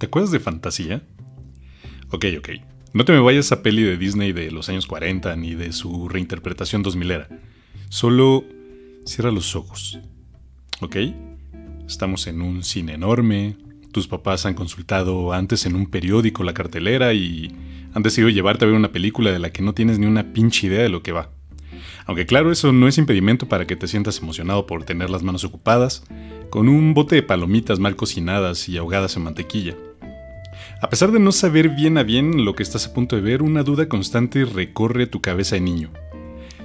¿Te acuerdas de Fantasía? Ok, ok. No te me vayas a peli de Disney de los años 40 ni de su reinterpretación 2000 era. Solo cierra los ojos. ¿Ok? Estamos en un cine enorme. Tus papás han consultado antes en un periódico la cartelera y han decidido llevarte a ver una película de la que no tienes ni una pinche idea de lo que va. Aunque claro, eso no es impedimento para que te sientas emocionado por tener las manos ocupadas, con un bote de palomitas mal cocinadas y ahogadas en mantequilla. A pesar de no saber bien a bien lo que estás a punto de ver, una duda constante recorre tu cabeza de niño.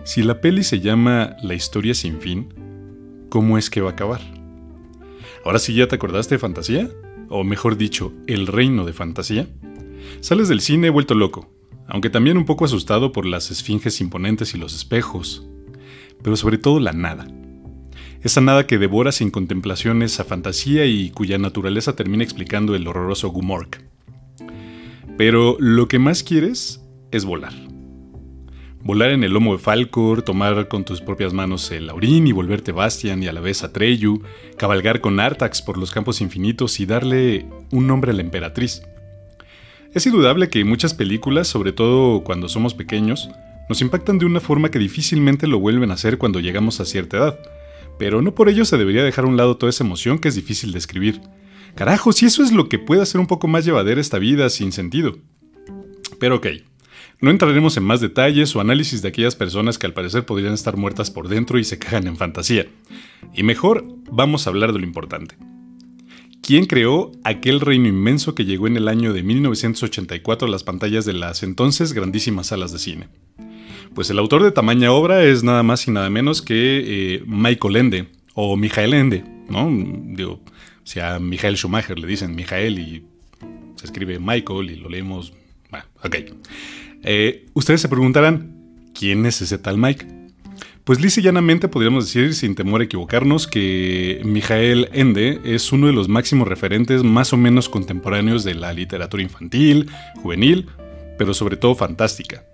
Si la peli se llama La historia sin fin, ¿cómo es que va a acabar? Ahora sí ya te acordaste de fantasía, o mejor dicho, el reino de fantasía. Sales del cine vuelto loco, aunque también un poco asustado por las esfinges imponentes y los espejos, pero sobre todo la nada. Esa nada que devora sin contemplaciones a fantasía y cuya naturaleza termina explicando el horroroso Gumork. Pero lo que más quieres es volar. Volar en el lomo de Falcor, tomar con tus propias manos el Aurín y volverte Bastian y a la vez Atreyu, cabalgar con Artax por los campos infinitos y darle un nombre a la emperatriz. Es indudable que muchas películas, sobre todo cuando somos pequeños, nos impactan de una forma que difícilmente lo vuelven a hacer cuando llegamos a cierta edad, pero no por ello se debería dejar a un lado toda esa emoción que es difícil de escribir. Carajo, si eso es lo que puede hacer un poco más llevadera esta vida sin sentido. Pero ok, no entraremos en más detalles o análisis de aquellas personas que al parecer podrían estar muertas por dentro y se cagan en fantasía. Y mejor, vamos a hablar de lo importante. ¿Quién creó aquel reino inmenso que llegó en el año de 1984 a las pantallas de las entonces grandísimas salas de cine? Pues el autor de tamaña obra es nada más y nada menos que eh, Michael Ende, o Michael Ende, ¿no? Digo, si a Michael Schumacher le dicen Michael y se escribe Michael y lo leemos. Bueno, ok. Eh, ustedes se preguntarán, ¿quién es ese tal Mike? Pues lisa llanamente podríamos decir, sin temor a equivocarnos, que Michael Ende es uno de los máximos referentes más o menos contemporáneos de la literatura infantil, juvenil, pero sobre todo fantástica.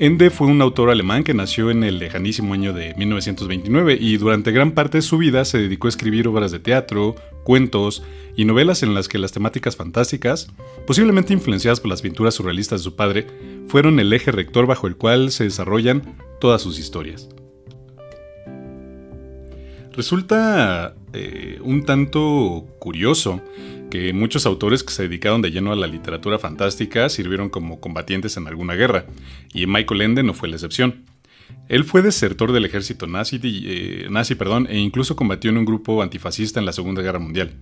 Ende fue un autor alemán que nació en el lejanísimo año de 1929 y durante gran parte de su vida se dedicó a escribir obras de teatro, cuentos y novelas en las que las temáticas fantásticas, posiblemente influenciadas por las pinturas surrealistas de su padre, fueron el eje rector bajo el cual se desarrollan todas sus historias. Resulta eh, un tanto curioso que muchos autores que se dedicaron de lleno a la literatura fantástica sirvieron como combatientes en alguna guerra, y Michael Ende no fue la excepción. Él fue desertor del ejército nazi, eh, nazi perdón, e incluso combatió en un grupo antifascista en la Segunda Guerra Mundial.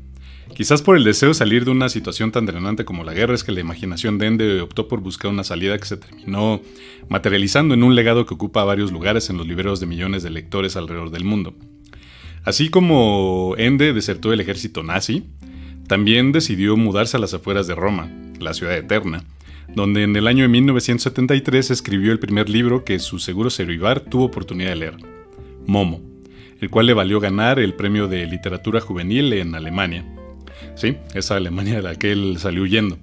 Quizás por el deseo de salir de una situación tan drenante como la guerra es que la imaginación de Ende optó por buscar una salida que se terminó materializando en un legado que ocupa varios lugares en los libreros de millones de lectores alrededor del mundo. Así como Ende desertó del ejército nazi, también decidió mudarse a las afueras de Roma, la ciudad eterna, donde en el año de 1973 escribió el primer libro que su seguro Ceruibar tuvo oportunidad de leer, Momo, el cual le valió ganar el premio de literatura juvenil en Alemania. Sí, esa Alemania de la que él salió huyendo.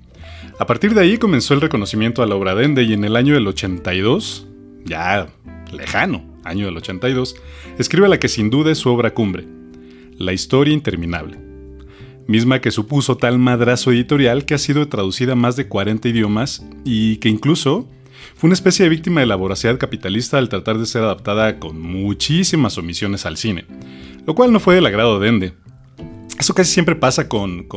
A partir de ahí comenzó el reconocimiento a la obra de Ende y en el año del 82, ya lejano, año del 82, escribe la que sin duda es su obra cumbre, La historia interminable misma que supuso tal madrazo editorial que ha sido traducida a más de 40 idiomas y que incluso fue una especie de víctima de la voracidad capitalista al tratar de ser adaptada con muchísimas omisiones al cine, lo cual no fue del agrado de Ende. Eso casi siempre pasa con,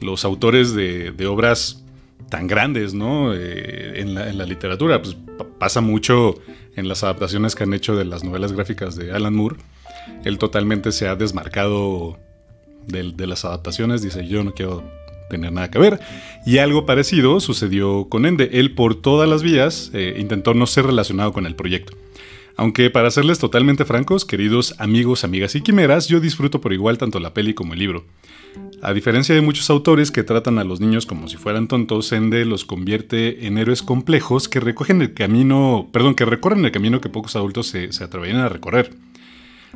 los autores de, obras tan grandes, ¿no? Eh, en, la, literatura. Pues pasa mucho en las adaptaciones que han hecho de las novelas gráficas de Alan Moore. Él totalmente se ha desmarcado de, las adaptaciones, dice yo no quiero tener nada que ver. Y algo parecido sucedió con Ende. Él por todas las vías eh, intentó no ser relacionado con el proyecto. Aunque para serles totalmente francos, queridos amigos, amigas y quimeras, yo disfruto por igual tanto la peli como el libro. A diferencia de muchos autores que tratan a los niños como si fueran tontos, Ende los convierte en héroes complejos que recogen el camino, perdón, que recorren el camino que pocos adultos se, se atreverían a recorrer.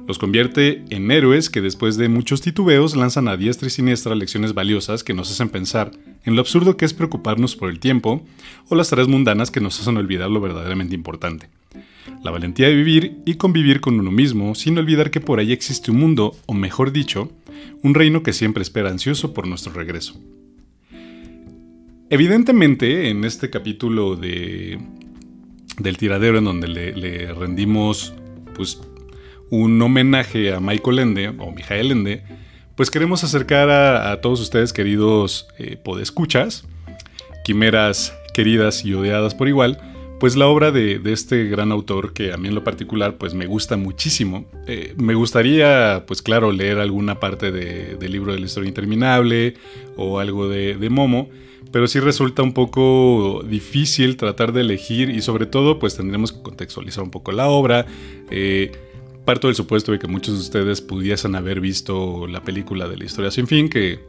Los convierte en héroes que después de muchos titubeos lanzan a diestra y siniestra lecciones valiosas que nos hacen pensar en lo absurdo que es preocuparnos por el tiempo o las tareas mundanas que nos hacen olvidar lo verdaderamente importante. La valentía de vivir y convivir con uno mismo sin olvidar que por ahí existe un mundo, o mejor dicho, un reino que siempre espera ansioso por nuestro regreso. evidentemente, en este capítulo de, del tiradero en donde le, rendimos pues, un homenaje a Michael Ende o Mijael Ende, pues queremos acercar a, todos ustedes, queridos eh, podescuchas, quimeras queridas y odiadas por igual, pues la obra de, este gran autor que a mí en lo particular pues me gusta muchísimo. Eh, me gustaría pues claro leer alguna parte del libro de la historia interminable o algo de, Momo, pero sí resulta un poco difícil tratar de elegir y sobre todo pues tendremos que contextualizar un poco la obra. Eh, parto del supuesto de que muchos de ustedes pudiesen haber visto la película de la historia sin fin, que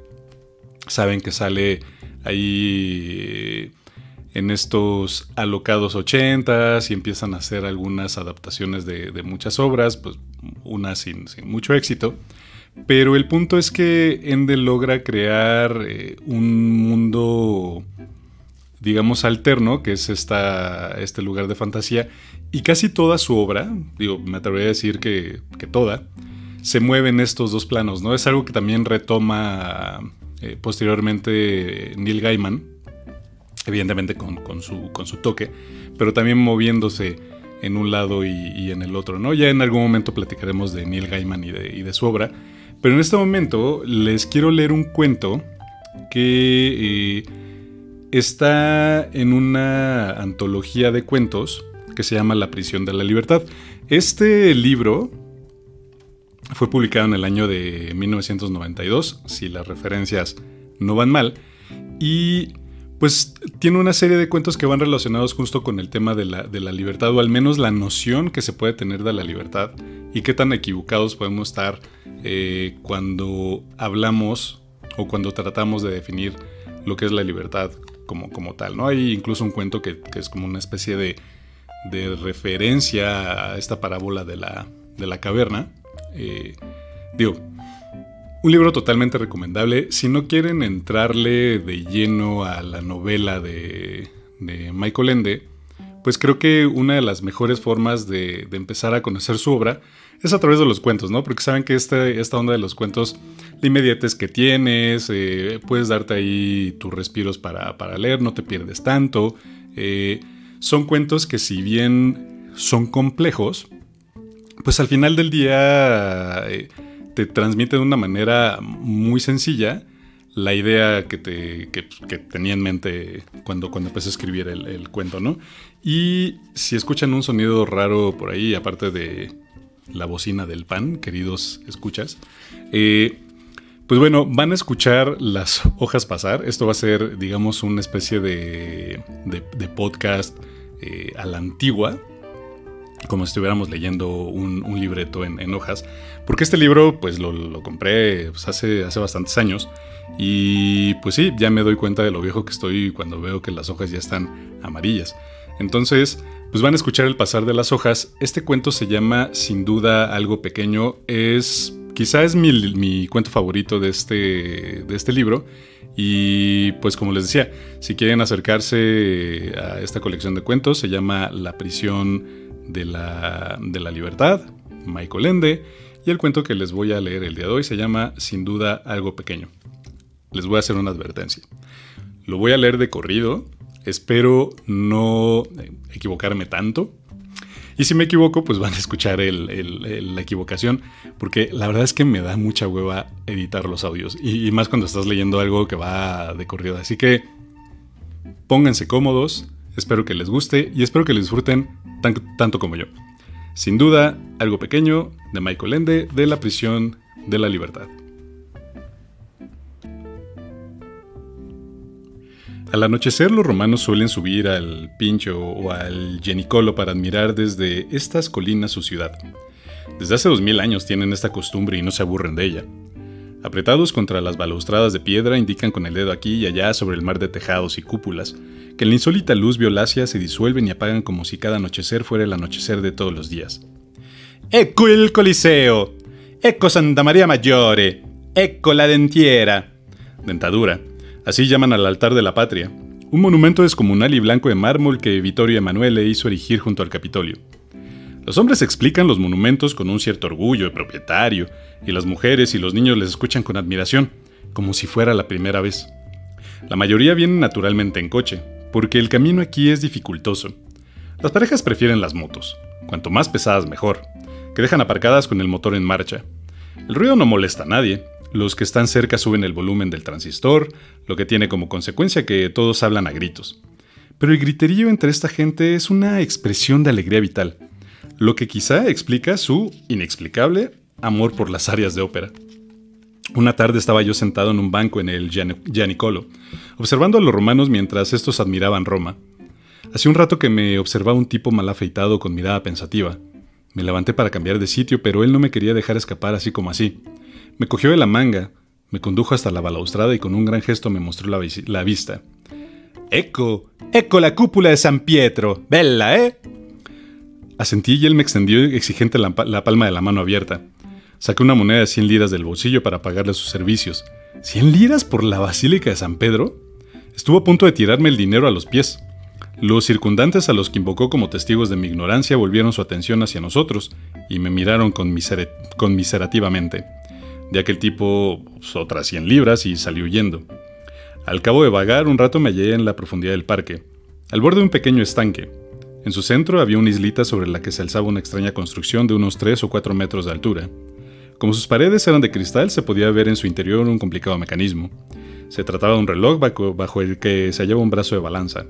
saben que sale ahí en estos alocados ochentas y empiezan a hacer algunas adaptaciones de, muchas obras, pues unas sin, mucho éxito. Pero el punto es que Ende logra crear eh, un mundo, digamos, alterno, que es esta, este lugar de fantasía, y casi toda su obra, digo, me atrevería a decir que, toda, se mueve en estos dos planos, ¿no? Es algo que también retoma eh, posteriormente Neil Gaiman, evidentemente con, su, con su toque, pero también moviéndose en un lado y, en el otro, ¿no? Ya en algún momento platicaremos de Neil Gaiman y de, su obra, pero en este momento les quiero leer un cuento que eh, está en una antología de cuentos que se llama La prisión de la libertad. Este libro fue publicado en el año de 1992, si las referencias no van mal, y pues tiene una serie de cuentos que van relacionados justo con el tema de la, libertad, o al menos la noción que se puede tener de la libertad y qué tan equivocados podemos estar eh, cuando hablamos o cuando tratamos de definir lo que es la libertad como, como tal. ¿no? Hay incluso un cuento que, es como una especie de, referencia a esta parábola de la, de la caverna. Eh, digo, un libro totalmente recomendable. Si no quieren entrarle de lleno a la novela de, Michael Ende, pues creo que una de las mejores formas de, empezar a conocer su obra es a través de los cuentos, ¿no? Porque saben que este, esta onda de los cuentos, la inmediatez que tienes, eh, puedes darte ahí tus respiros para, leer, no te pierdes tanto. Eh, son cuentos que si bien son complejos, pues al final del día... Eh, te transmite de una manera muy sencilla la idea que, te, tenía en mente cuando, cuando empecé a escribir el, cuento, ¿no? Y si escuchan un sonido raro por ahí, aparte de la bocina del pan, queridos escuchas, eh, pues bueno, van a escuchar las hojas pasar. Esto va a ser, digamos, una especie de, podcast eh, a la antigua, como si estuviéramos leyendo un, libreto en, hojas. Porque este libro, pues lo, compré pues, hace, hace bastantes años. Y pues sí, ya me doy cuenta de lo viejo que estoy cuando veo que las hojas ya están amarillas. Entonces, pues van a escuchar el pasar de las hojas. Este cuento se llama Sin duda algo pequeño. Es, quizá es mi, mi cuento favorito de este, de este libro. Y pues como les decía, si quieren acercarse a esta colección de cuentos, se llama La prisión de la, de la libertad, Michael Ende, y el cuento que les voy a leer el día de hoy se llama Sin duda algo pequeño. Les voy a hacer una advertencia. Lo voy a leer de corrido, espero no equivocarme tanto. Y si me equivoco, pues van a escuchar la equivocación, porque la verdad es que me da mucha hueva editar los audios, y, más cuando estás leyendo algo que va de corrido. Así que pónganse cómodos, espero que les guste y espero que lo disfruten tanto como yo. Sin duda, algo pequeño de Michael Ende de la prisión de la libertad. Al anochecer los romanos suelen subir al Pincho o al Genicolo para admirar desde estas colinas su ciudad. Desde hace dos mil años tienen esta costumbre y no se aburren de ella. Apretados contra las balaustradas de piedra indican con el dedo aquí y allá sobre el mar de tejados y cúpulas, que en la insólita luz violácea se disuelven y apagan como si cada anochecer fuera el anochecer de todos los días. ¡Ecco el Coliseo! ¡Ecco Santa María Maggiore! ¡Ecco la dentiera! Dentadura. Así llaman al altar de la patria, un monumento descomunal y blanco de mármol que Vittorio Emanuele hizo erigir junto al Capitolio. Los hombres explican los monumentos con un cierto orgullo de propietario, y las mujeres y los niños les escuchan con admiración, como si fuera la primera vez. La mayoría vienen naturalmente en coche, porque el camino aquí es dificultoso. Las parejas prefieren las motos, cuanto más pesadas mejor, que dejan aparcadas con el motor en marcha. El ruido no molesta a nadie, los que están cerca suben el volumen del transistor, lo que tiene como consecuencia que todos hablan a gritos. Pero el griterío entre esta gente es una expresión de alegría vital, lo que quizá explica su inexplicable amor por las áreas de ópera. Una tarde estaba yo sentado en un banco en el Gianicolo, observando a los romanos mientras estos admiraban Roma. Hacía un rato que me observaba un tipo mal afeitado con mirada pensativa. Me levanté para cambiar de sitio, pero él no me quería dejar escapar así como así. Me cogió de la manga, me condujo hasta la balaustrada y con un gran gesto me mostró la, vista. ¡Eco! ¡Eco la cúpula de San Pietro! ¡Bella, eh! Asentí y él me extendió exigente la, palma de la mano abierta. Saqué una moneda de 100 liras del bolsillo para pagarle sus servicios. ¿100 liras por la Basílica de San Pedro? Estuvo a punto de tirarme el dinero a los pies. Los circundantes a los que invocó como testigos de mi ignorancia volvieron su atención hacia nosotros y me miraron conmiserativamente. De aquel tipo, otras 100 libras y salí huyendo. Al cabo de vagar, un rato me hallé en la profundidad del parque, al borde de un pequeño estanque. En su centro había una islita sobre la que se alzaba una extraña construcción de unos 3 o 4 metros de altura. Como sus paredes eran de cristal, se podía ver en su interior un complicado mecanismo. Se trataba de un reloj bajo el que se hallaba un brazo de balanza,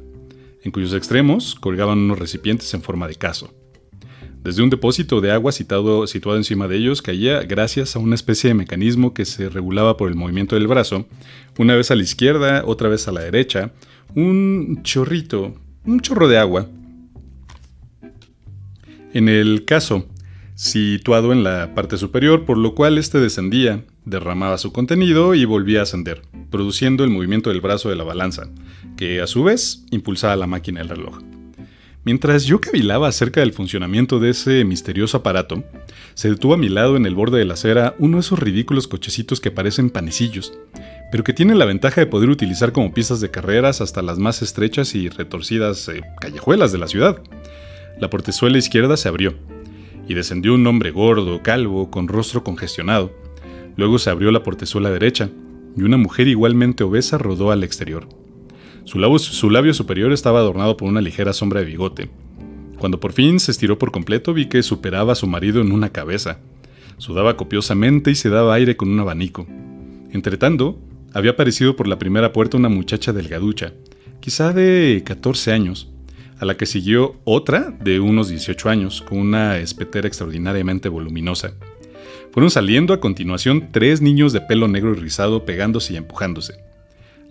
en cuyos extremos colgaban unos recipientes en forma de caso. Desde un depósito de agua situado, situado encima de ellos caía, gracias a una especie de mecanismo que se regulaba por el movimiento del brazo, una vez a la izquierda, otra vez a la derecha, un chorrito, un chorro de agua. En el caso, situado en la parte superior, por lo cual éste descendía, derramaba su contenido y volvía a ascender, produciendo el movimiento del brazo de la balanza, que a su vez impulsaba la máquina del reloj. Mientras yo cavilaba acerca del funcionamiento de ese misterioso aparato, se detuvo a mi lado en el borde de la acera uno de esos ridículos cochecitos que parecen panecillos, pero que tienen la ventaja de poder utilizar como pistas de carreras hasta las más estrechas y retorcidas eh, callejuelas de la ciudad. La portezuela izquierda se abrió, y descendió un hombre gordo, calvo, con rostro congestionado. Luego se abrió la portezuela derecha, y una mujer igualmente obesa rodó al exterior. Su labio, superior estaba adornado por una ligera sombra de bigote. Cuando por fin se estiró por completo vi que superaba a su marido en una cabeza. Sudaba copiosamente y se daba aire con un abanico. Entretanto, había aparecido por la primera puerta una muchacha delgaducha, quizá de 14 años, a la que siguió otra de unos 18 años, con una espetera extraordinariamente voluminosa. Fueron saliendo a continuación tres niños de pelo negro y rizado pegándose y empujándose.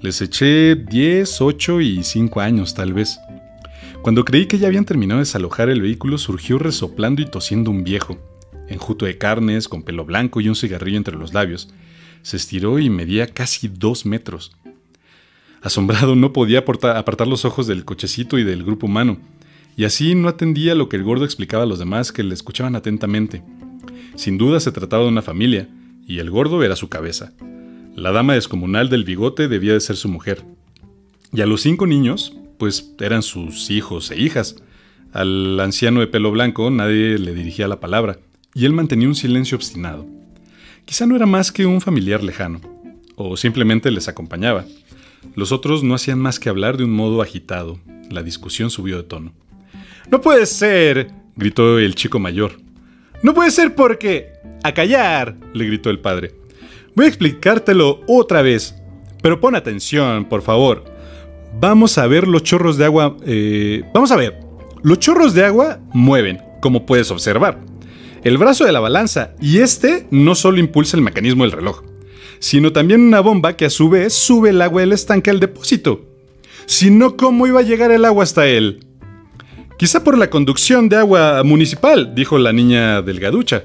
Les eché 10, 8 y 5 años tal vez. Cuando creí que ya habían terminado de desalojar el vehículo, surgió resoplando y tosiendo un viejo, enjuto de carnes, con pelo blanco y un cigarrillo entre los labios. Se estiró y medía casi dos metros. Asombrado no podía apartar los ojos del cochecito y del grupo humano, y así no atendía lo que el gordo explicaba a los demás que le escuchaban atentamente. Sin duda se trataba de una familia, y el gordo era su cabeza. La dama descomunal del bigote debía de ser su mujer. Y a los cinco niños, pues eran sus hijos e hijas. Al anciano de pelo blanco nadie le dirigía la palabra, y él mantenía un silencio obstinado. Quizá no era más que un familiar lejano, o simplemente les acompañaba. Los otros no hacían más que hablar de un modo agitado. La discusión subió de tono. No puede ser, gritó el chico mayor. No puede ser porque... A callar, le gritó el padre. Voy a explicártelo otra vez, pero pon atención, por favor. Vamos a ver los chorros de agua. Eh, vamos a ver. Los chorros de agua mueven, como puedes observar. El brazo de la balanza y este no solo impulsa el mecanismo del reloj, sino también una bomba que a su vez sube el agua del estanque al depósito. Si no, ¿cómo iba a llegar el agua hasta él? Quizá por la conducción de agua municipal, dijo la niña delgaducha.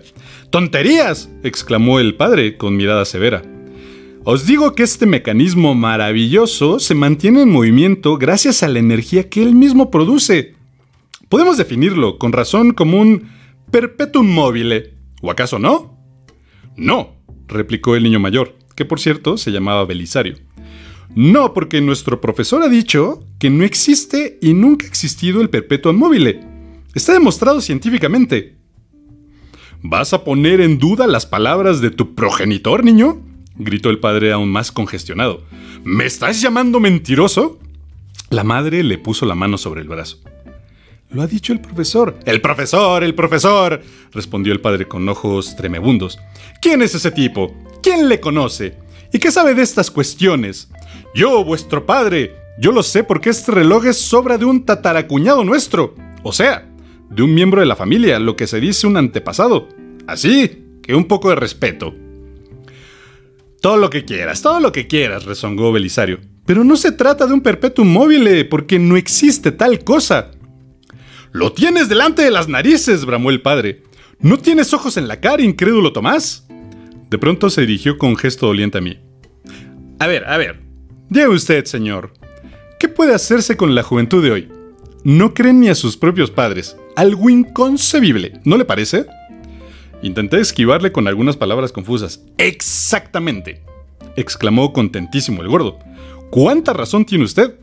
¡Tonterías! exclamó el padre con mirada severa. Os digo que este mecanismo maravilloso se mantiene en movimiento gracias a la energía que él mismo produce. Podemos definirlo con razón como un perpetuum mobile. ¿O acaso no? No, replicó el niño mayor, que por cierto se llamaba Belisario. No, porque nuestro profesor ha dicho que no existe y nunca ha existido el perpetuum mobile. Está demostrado científicamente. ¿Vas a poner en duda las palabras de tu progenitor, niño? gritó el padre aún más congestionado. ¿Me estás llamando mentiroso? La madre le puso la mano sobre el brazo. Lo ha dicho el profesor. El profesor, el profesor, respondió el padre con ojos tremebundos. ¿Quién es ese tipo? ¿Quién le conoce? ¿Y qué sabe de estas cuestiones? Yo, vuestro padre. Yo lo sé porque este reloj es obra de un tataracuñado nuestro. O sea, de un miembro de la familia, lo que se dice un antepasado. Así que un poco de respeto. Todo lo que quieras, todo lo que quieras, rezongó Belisario. Pero no se trata de un perpetuum móvil, porque no existe tal cosa. Lo tienes delante de las narices, bramó el padre. ¿No tienes ojos en la cara, incrédulo Tomás? De pronto se dirigió con gesto doliente a mí. A ver, a ver. Diga usted, señor. ¿Qué puede hacerse con la juventud de hoy? No creen ni a sus propios padres. Algo inconcebible, ¿no le parece? Intenté esquivarle con algunas palabras confusas. Exactamente, exclamó contentísimo el gordo. ¿Cuánta razón tiene usted?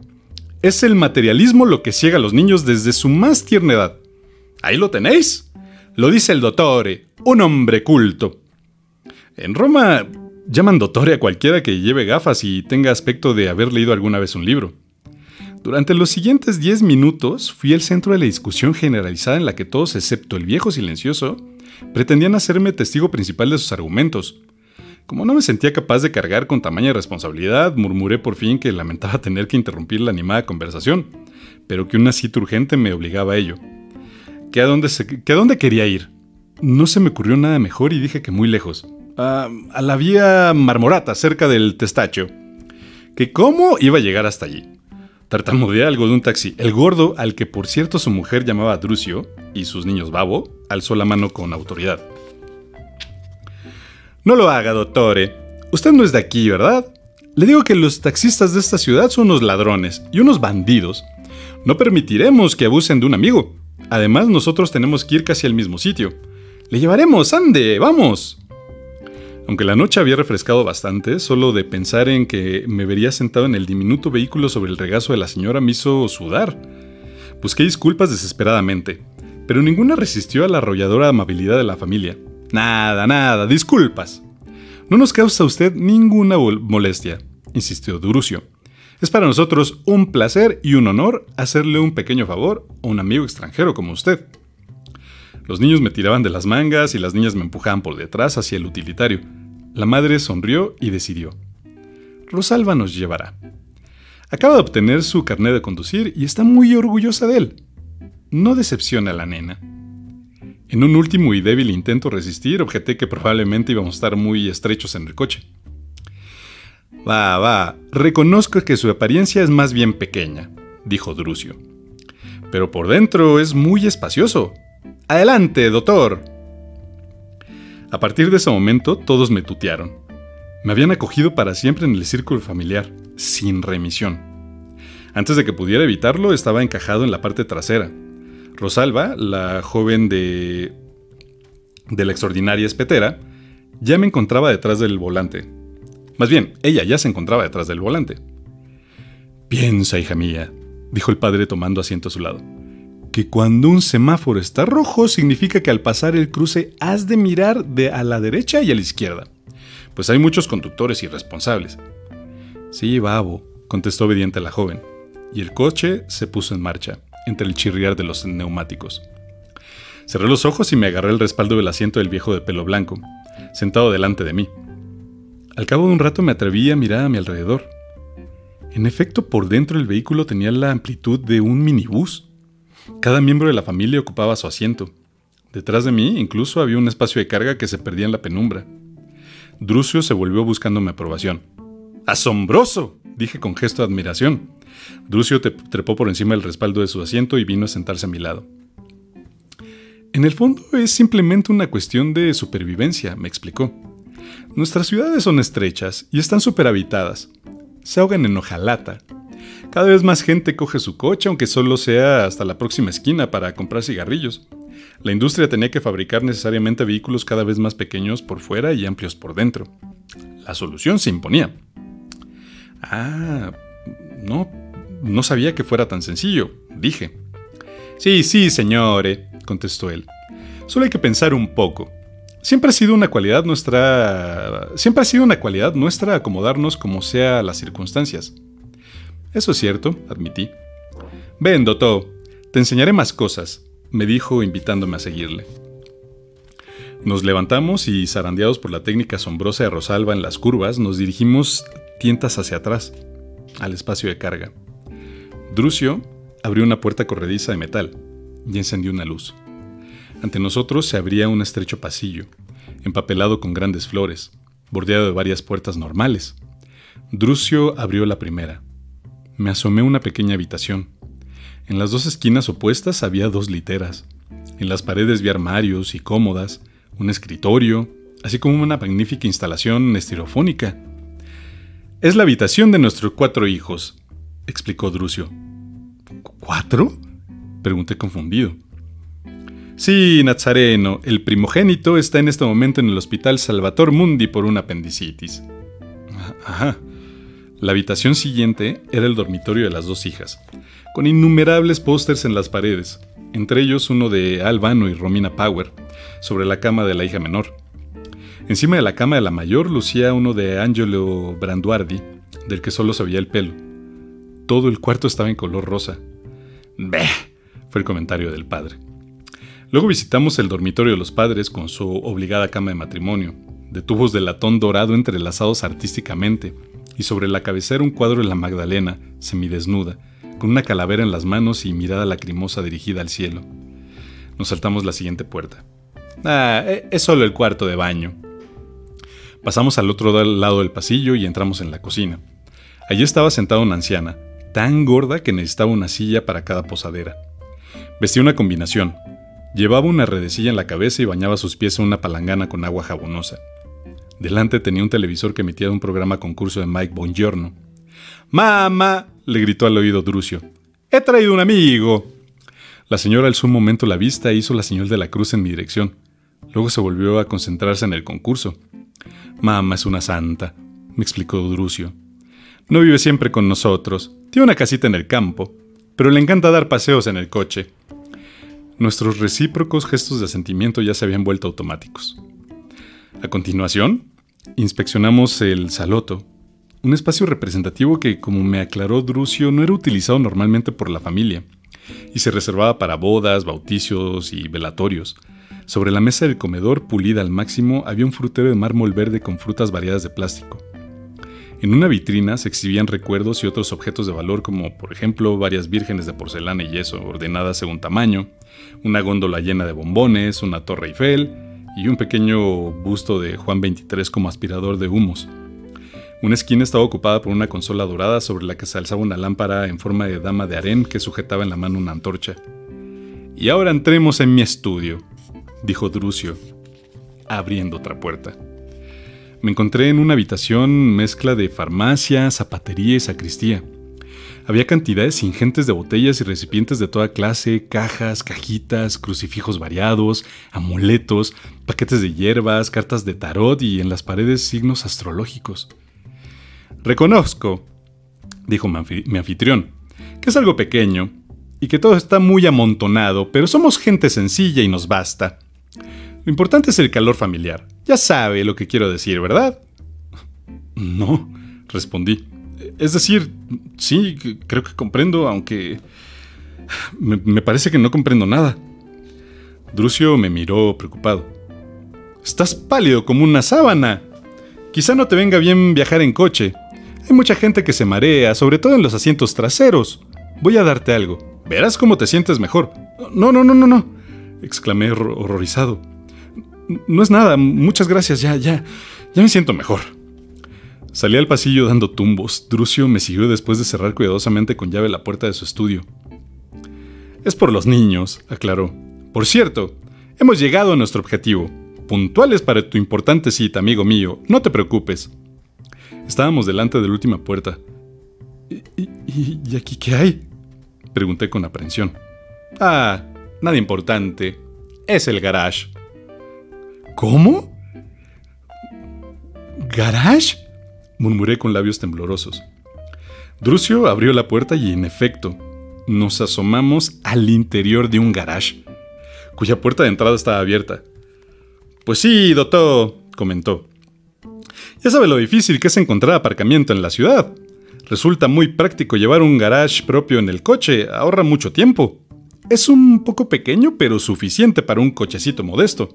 Es el materialismo lo que ciega a los niños desde su más tierna edad. Ahí lo tenéis. Lo dice el dottore, un hombre culto. En Roma llaman dottore a cualquiera que lleve gafas y tenga aspecto de haber leído alguna vez un libro. Durante los siguientes 10 minutos fui el centro de la discusión generalizada en la que todos, excepto el viejo silencioso, pretendían hacerme testigo principal de sus argumentos, como no me sentía capaz de cargar con tamaña responsabilidad, murmuré por fin que lamentaba tener que interrumpir la animada conversación, pero que una cita urgente me obligaba a ello. ¿Que a dónde, quería ir? No se me ocurrió nada mejor y dije que muy lejos. a la vía Marmorata, cerca del Testacho. ¿Que cómo iba a llegar hasta allí? Tartamudeé algo de un taxi. El gordo, al que por cierto su mujer llamaba Drucio, y sus niños Babo, alzó la mano con autoridad. No lo haga, dottore. Usted no es de aquí, ¿verdad? Le digo que los taxistas de esta ciudad son unos ladrones y unos bandidos. No permitiremos que abusen de un amigo. Además, nosotros tenemos que ir casi al mismo sitio. Le llevaremos, ande, vamos. Aunque la noche había refrescado bastante, solo de pensar en que me vería sentado en el diminuto vehículo sobre el regazo de la señora me hizo sudar. Busqué disculpas desesperadamente, pero ninguna resistió a la arrolladora amabilidad de la familia. Nada, nada, disculpas. No nos causa usted ninguna molestia, insistió Durucio. Es para nosotros un placer y un honor hacerle un pequeño favor a un amigo extranjero como usted. Los niños me tiraban de las mangas y las niñas me empujaban por detrás hacia el utilitario. La madre sonrió y decidió. Rosalba nos llevará. Acaba de obtener su carnet de conducir y está muy orgullosa de él. No decepciona a la nena. En un último y débil intento resistir, objeté que probablemente íbamos a estar muy estrechos en el coche. Va, va, reconozco que su apariencia es más bien pequeña, dijo Drucio. Pero por dentro es muy espacioso. Adelante, doctor. A partir de ese momento todos me tutearon. Me habían acogido para siempre en el círculo familiar, sin remisión. Antes de que pudiera evitarlo, estaba encajado en la parte trasera, Rosalba, la joven de, de la extraordinaria espetera, ya me encontraba detrás del volante. Más bien, ella ya se encontraba detrás del volante. Piensa, hija mía, dijo el padre tomando asiento a su lado, que cuando un semáforo está rojo significa que al pasar el cruce has de mirar de a la derecha y a la izquierda, pues hay muchos conductores irresponsables. Sí, babo, contestó obediente la joven, y el coche se puso en marcha entre el chirriar de los neumáticos. Cerré los ojos y me agarré el respaldo del asiento del viejo de pelo blanco, sentado delante de mí. Al cabo de un rato me atreví a mirar a mi alrededor. En efecto, por dentro el vehículo tenía la amplitud de un minibús. Cada miembro de la familia ocupaba su asiento. Detrás de mí incluso había un espacio de carga que se perdía en la penumbra. Drucio se volvió buscando mi aprobación. ¡Asombroso! dije con gesto de admiración. Drucio trepó por encima del respaldo de su asiento y vino a sentarse a mi lado. En el fondo es simplemente una cuestión de supervivencia, me explicó. Nuestras ciudades son estrechas y están superhabitadas. Se ahogan en hojalata. Cada vez más gente coge su coche, aunque solo sea hasta la próxima esquina para comprar cigarrillos. La industria tenía que fabricar necesariamente vehículos cada vez más pequeños por fuera y amplios por dentro. La solución se imponía. Ah, no, no sabía que fuera tan sencillo, dije. Sí, sí, señore, contestó él. Solo hay que pensar un poco. Siempre ha sido una cualidad nuestra. Siempre ha sido una cualidad nuestra acomodarnos como sea las circunstancias. Eso es cierto, admití. Ven, Dotto, te enseñaré más cosas, me dijo invitándome a seguirle. Nos levantamos y, zarandeados por la técnica asombrosa de Rosalba en las curvas, nos dirigimos tientas hacia atrás, al espacio de carga. Drucio abrió una puerta corrediza de metal y encendió una luz. Ante nosotros se abría un estrecho pasillo, empapelado con grandes flores, bordeado de varias puertas normales. Drucio abrió la primera. Me asomé a una pequeña habitación. En las dos esquinas opuestas había dos literas. En las paredes vi armarios y cómodas, un escritorio, así como una magnífica instalación estirofónica. Es la habitación de nuestros cuatro hijos, explicó Drucio. ¿Cuatro? pregunté confundido. Sí, Nazareno, el primogénito está en este momento en el Hospital Salvator Mundi por una apendicitis. Ajá. La habitación siguiente era el dormitorio de las dos hijas, con innumerables pósters en las paredes, entre ellos uno de Albano y Romina Power, sobre la cama de la hija menor. Encima de la cama de la mayor lucía uno de Angelo Branduardi, del que solo se veía el pelo. Todo el cuarto estaba en color rosa. ¡Beh! fue el comentario del padre. Luego visitamos el dormitorio de los padres con su obligada cama de matrimonio, de tubos de latón dorado entrelazados artísticamente, y sobre la cabecera un cuadro de la Magdalena, semidesnuda, con una calavera en las manos y mirada lacrimosa dirigida al cielo. Nos saltamos la siguiente puerta. Ah, e, es solo el cuarto de baño. Pasamos al otro lado del pasillo y entramos en la cocina. Allí estaba sentada una anciana, tan gorda que necesitaba una silla para cada posadera. Vestía una combinación, Llevaba una redecilla en la cabeza y bañaba sus pies en una palangana con agua jabonosa. Delante tenía un televisor que emitía un programa concurso de Mike Bongiorno. ¡Mamá! le gritó al oído Drucio. ¡He traído un amigo! La señora alzó un momento la vista e hizo la señal de la cruz en mi dirección. Luego se volvió a concentrarse en el concurso. Mamá es una santa, me explicó Drucio. No vive siempre con nosotros. Tiene una casita en el campo, pero le encanta dar paseos en el coche. Nuestros recíprocos gestos de asentimiento ya se habían vuelto automáticos. A continuación, inspeccionamos el saloto, un espacio representativo que, como me aclaró Drucio, no era utilizado normalmente por la familia, y se reservaba para bodas, bautizos y velatorios. Sobre la mesa del comedor, pulida al máximo, había un frutero de mármol verde con frutas variadas de plástico. En una vitrina se exhibían recuerdos y otros objetos de valor como, por ejemplo, varias vírgenes de porcelana y yeso ordenadas según tamaño, una góndola llena de bombones, una torre Eiffel y un pequeño busto de Juan XXIII como aspirador de humos. Una esquina estaba ocupada por una consola dorada sobre la que se alzaba una lámpara en forma de dama de harén que sujetaba en la mano una antorcha. Y ahora entremos en mi estudio, dijo Drucio, abriendo otra puerta. Me encontré en una habitación mezcla de farmacia, zapatería y sacristía. Había cantidades ingentes de botellas y recipientes de toda clase, cajas, cajitas, crucifijos variados, amuletos, paquetes de hierbas, cartas de tarot y en las paredes signos astrológicos. Reconozco, dijo mi anfitrión, que es algo pequeño y que todo está muy amontonado, pero somos gente sencilla y nos basta. Lo importante es el calor familiar. Ya sabe lo que quiero decir, ¿verdad? No, respondí. Es decir, sí, creo que comprendo, aunque me, parece que no comprendo nada. Drucio me miró preocupado. Estás pálido como una sábana. Quizá no te venga bien viajar en coche. Hay mucha gente que se marea, sobre todo en los asientos traseros. Voy a darte algo. Verás cómo te sientes mejor. No, no, no, no, no. exclamé horrorizado. No es nada, muchas gracias, ya, ya, ya me siento mejor. Salí al pasillo dando tumbos. Drucio me siguió después de cerrar cuidadosamente con llave la puerta de su estudio. Es por los niños, aclaró. Por cierto, hemos llegado a nuestro objetivo. Puntuales para tu importante cita, amigo mío. No te preocupes. Estábamos delante de la última puerta. ¿Y, aquí qué hay? Pregunté con aprensión. Ah, nada importante. Es el garage. ¿Cómo? ¿Garage? Murmuré con labios temblorosos. Drucio abrió la puerta y, en efecto, nos asomamos al interior de un garage, cuya puerta de entrada estaba abierta. Pues sí, doctor, comentó. Ya sabe lo difícil que es encontrar aparcamiento en la ciudad. Resulta muy práctico llevar un garage propio en el coche, ahorra mucho tiempo. Es un poco pequeño, pero suficiente para un cochecito modesto.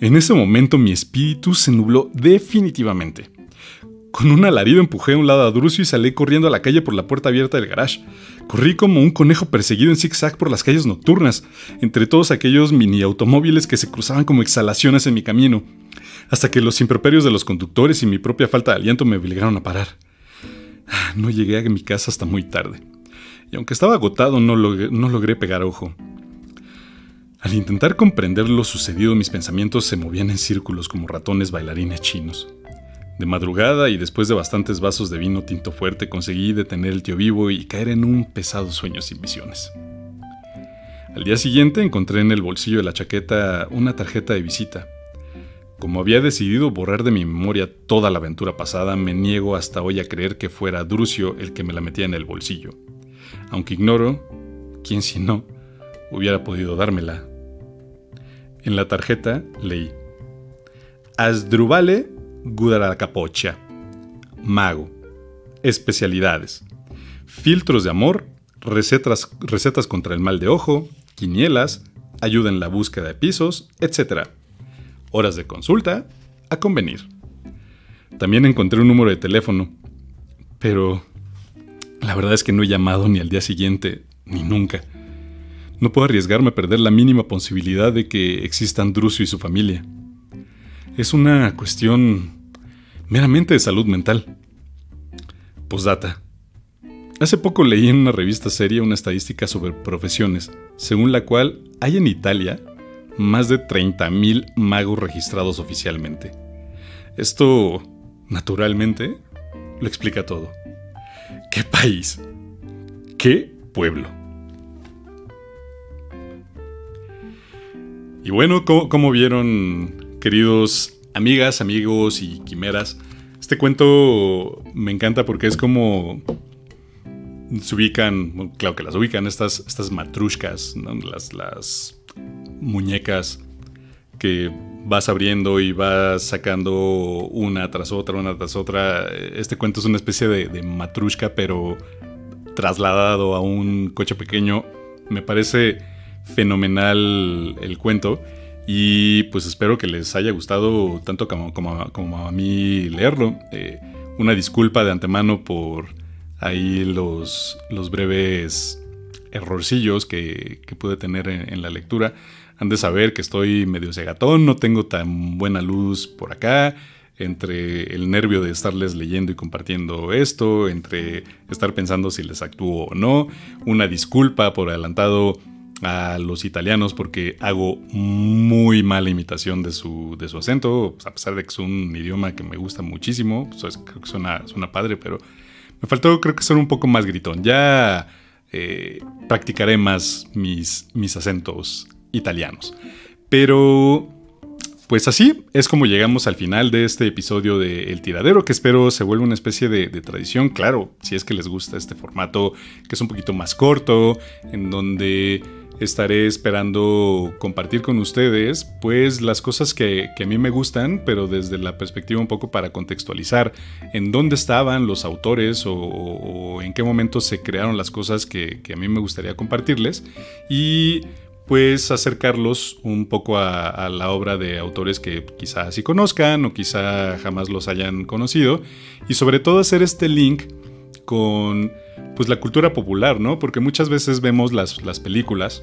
En ese momento mi espíritu se nubló definitivamente. Con un alarido empujé a un lado a Drucio y salí corriendo a la calle por la puerta abierta del garage. Corrí como un conejo perseguido en zigzag por las calles nocturnas, entre todos aquellos mini automóviles que se cruzaban como exhalaciones en mi camino, hasta que los improperios de los conductores y mi propia falta de aliento me obligaron a parar. Ah, no llegué a mi casa hasta muy tarde, y aunque estaba agotado no logré, no logré pegar ojo. Al intentar comprender lo sucedido, mis pensamientos se movían en círculos como ratones bailarines chinos. De madrugada y después de bastantes vasos de vino tinto fuerte conseguí detener el tío vivo y caer en un pesado sueño sin visiones. Al día siguiente encontré en el bolsillo de la chaqueta una tarjeta de visita. Como había decidido borrar de mi memoria toda la aventura pasada, me niego hasta hoy a creer que fuera Drucio el que me la metía en el bolsillo. Aunque ignoro quién si no hubiera podido dármela. En la tarjeta leí: Asdrubale Gudaracapocha. Mago. Especialidades. Filtros de amor, recetas, recetas contra el mal de ojo, quinielas, ayuda en la búsqueda de pisos, etc. Horas de consulta, a convenir. También encontré un número de teléfono, pero la verdad es que no he llamado ni al día siguiente, ni nunca. No puedo arriesgarme a perder la mínima posibilidad de que existan Drucio y su familia. Es una cuestión meramente de salud mental. Postdata. Hace poco leí en una revista seria una estadística sobre profesiones, según la cual hay en Italia más de 30.000 magos registrados oficialmente. Esto, naturalmente, lo explica todo. ¿Qué país? ¿Qué pueblo? Y bueno, ¿cómo, vieron, queridos amigas, amigos y quimeras. Este cuento me encanta porque es como se ubican, claro que las ubican, estas, estas matrushkas, las, las muñecas que vas abriendo y vas sacando una tras otra, una tras otra. Este cuento es una especie de, de matrushka, pero trasladado a un coche pequeño. Me parece fenomenal el cuento. Y pues espero que les haya gustado tanto como, como, a mí leerlo. Eh, una disculpa de antemano por ahí los, los breves errorcillos que, que pude tener en, la lectura. Han de saber que estoy medio cegatón, no tengo tan buena luz por acá. Entre el nervio de estarles leyendo y compartiendo esto, entre estar pensando si les actúo o no. Una disculpa por adelantado a los italianos porque hago muy mala imitación de su, de su acento, a pesar de que es un idioma que me gusta muchísimo, pues creo que suena, padre, pero me faltó creo que ser un poco más gritón. Ya eh, practicaré más mis, mis acentos italianos. Pero pues así es como llegamos al final de este episodio de El Tiradero, que espero se vuelva una especie de, tradición, claro, si es que les gusta este formato, que es un poquito más corto, en donde estaré esperando compartir con ustedes pues las cosas que, a mí me gustan, pero desde la perspectiva un poco para contextualizar en dónde estaban los autores o, en qué momento se crearon las cosas que, a mí me gustaría compartirles y pues acercarlos un poco a, la obra de autores que quizá sí conozcan o quizá jamás los hayan conocido y sobre todo hacer este link con pues la cultura popular, ¿no? Porque muchas veces vemos las, las películas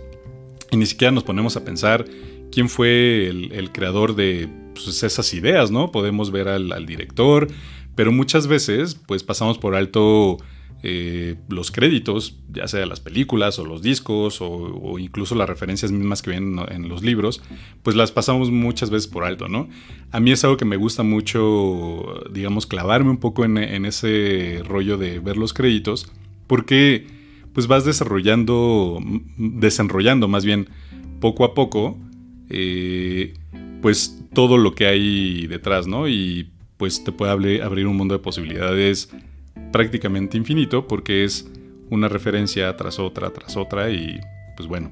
y ni siquiera nos ponemos a pensar quién fue el, creador de pues, esas ideas, ¿no? Podemos ver al, director, pero muchas veces pues pasamos por alto eh, los créditos, ya sea las películas o los discos o, incluso las referencias mismas que vienen en los libros, pues las pasamos muchas veces por alto, ¿no? A mí es algo que me gusta mucho, digamos, clavarme un poco en ese rollo de ver los créditos porque pues vas desarrollando, desenrollando más bien poco a poco, eh, pues todo lo que hay detrás, ¿no? Y pues te puede abrir un mundo de posibilidades prácticamente infinito porque es una referencia tras otra, tras otra y pues bueno,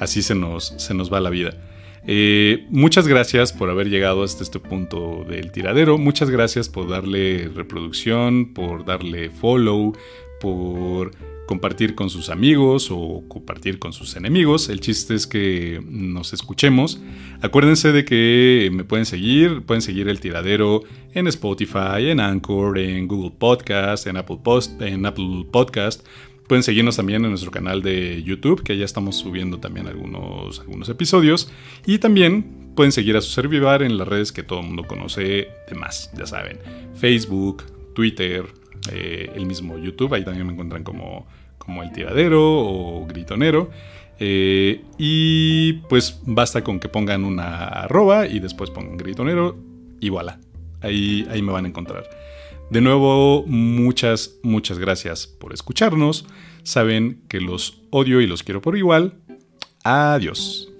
así se nos, se nos va la vida. Eh, muchas gracias por haber llegado hasta este punto del tiradero. Muchas gracias por darle reproducción, por darle follow, por compartir con sus amigos o compartir con sus enemigos. El chiste es que nos escuchemos. Acuérdense de que me pueden seguir, pueden seguir el tiradero en Spotify, en Anchor, en Google Podcast, en Apple, Post, en Apple Podcast. Pueden seguirnos también en nuestro canal de YouTube, que ya estamos subiendo también algunos, algunos episodios. Y también pueden seguir a su servidor en las redes que todo el mundo conoce de más, ya saben. Facebook, Twitter, eh, el mismo YouTube, ahí también me encuentran como, como El Tiradero o Gritonero. Eh, y pues basta con que pongan una arroba y después pongan Gritonero y voilà. Ahí, ahí me van a encontrar. De nuevo, muchas, muchas gracias por escucharnos. Saben que los odio y los quiero por igual. Adiós.